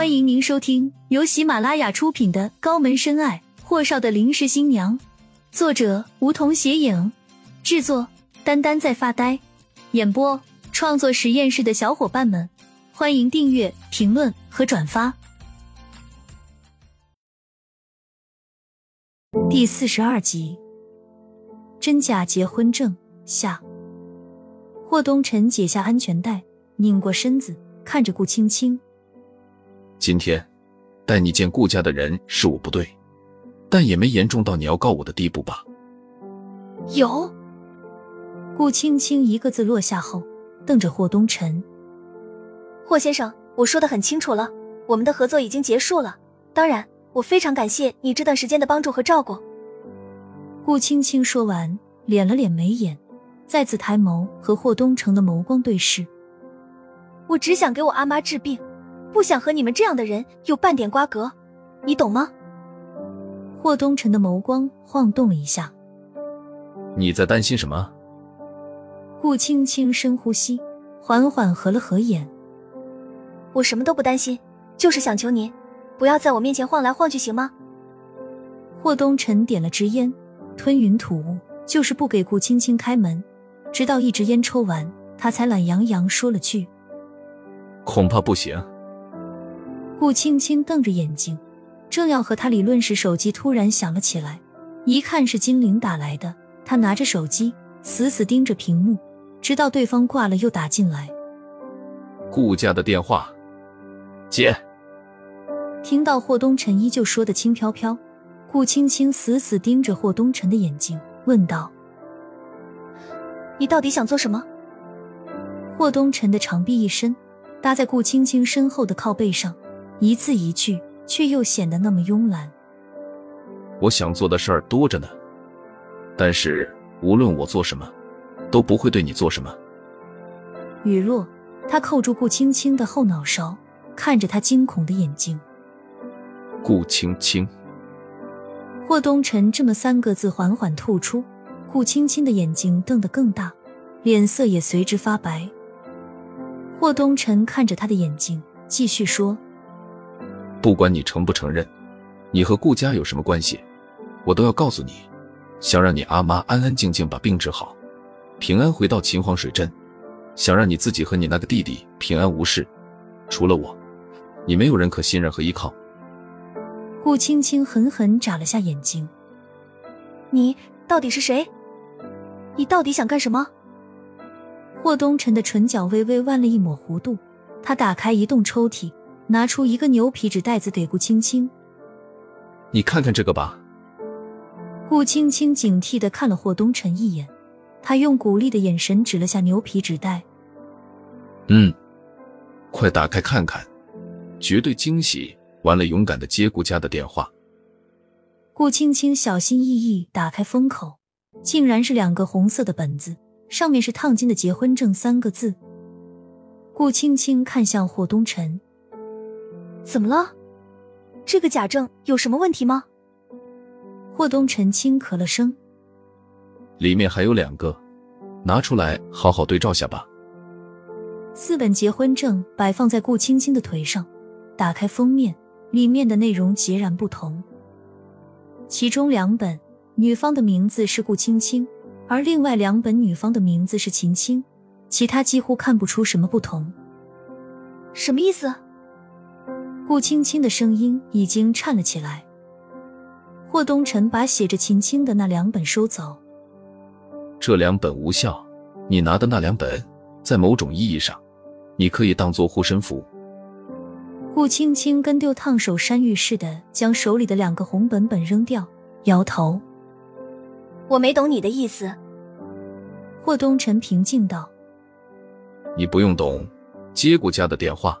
欢迎您收听由喜马拉雅出品的《高门深爱：霍少的临时新娘》，作者梧桐斜影，制作丹丹在发呆，演播创作实验室的小伙伴们，欢迎订阅、评论和转发。第四十二集，真假结婚证下。霍东辰解下安全带，拧过身子，看着顾青青。今天带你见顾家的人是我不对，但也没严重到你要告我的地步吧？有。顾青青一个字落下后，瞪着霍东辰。霍先生，我说的很清楚了，我们的合作已经结束了。当然，我非常感谢你这段时间的帮助和照顾。顾青青说完，敛了敛眉眼。再次抬眸和霍东城的眸光对视，我只想给我阿妈治病，不想和你们这样的人有半点瓜葛，你懂吗？霍东辰的眸光晃动了一下，你在担心什么？顾青青深呼吸，缓缓合了合眼，我什么都不担心，就是想求您，不要在我面前晃来晃去，行吗？霍东辰点了支烟，吞云吐雾，就是不给顾青青开门。直到一支烟抽完，他才懒洋洋说了句：“恐怕不行。”顾青青瞪着眼睛，正要和他理论时，手机突然响了起来。一看是金玲打来的，他拿着手机死死盯着屏幕，直到对方挂了又打进来。顾家的电话，接。听到霍东辰依旧说的轻飘飘，顾青青死死盯着霍东辰的眼睛，问道。你到底想做什么？霍东辰的长臂一伸，搭在顾青青身后的靠背上，一字一句，却又显得那么慵懒。我想做的事儿多着呢，但是无论我做什么，都不会对你做什么。雨落，他扣住顾青青的后脑勺，看着他惊恐的眼睛。顾青青，霍东辰这么三个字缓缓吐出。顾青青的眼睛瞪得更大，脸色也随之发白。霍东辰看着他的眼睛，继续说：“不管你承不承认，你和顾家有什么关系，我都要告诉你。想让你阿妈安安静静把病治好，平安回到秦皇水镇，想让你自己和你那个弟弟平安无事。除了我，你没有人可信任和依靠。”顾青青狠狠眨了下眼睛：“你到底是谁？”你到底想干什么？霍东辰的唇角微微弯了一抹弧度，他打开移动抽屉，拿出一个牛皮纸袋子给顾青青。你看看这个吧。顾青青警惕的看了霍东辰一眼，他用鼓励的眼神指了下牛皮纸袋。嗯，快打开看看，绝对惊喜！完了，勇敢的接顾家的电话。顾青青小心翼翼打开封口。竟然是两个红色的本子，上面是烫金的“结婚证”三个字。顾青青看向霍东辰：“怎么了？这个假证有什么问题吗？”霍东辰轻咳了声：“里面还有两个，拿出来好好对照下吧。”四本结婚证摆放在顾青青的腿上，打开封面，里面的内容截然不同。其中两本。女方的名字是顾青青，而另外两本女方的名字是秦青，其他几乎看不出什么不同。什么意思？顾青青的声音已经颤了起来。霍东辰把写着秦青的那两本收走。这两本无效，你拿的那两本，在某种意义上，你可以当做护身符。顾青青跟丢烫手山芋似的，将手里的两个红本本扔掉，摇头。我没懂你的意思，霍东辰平静道：“你不用懂，接顾家的电话。”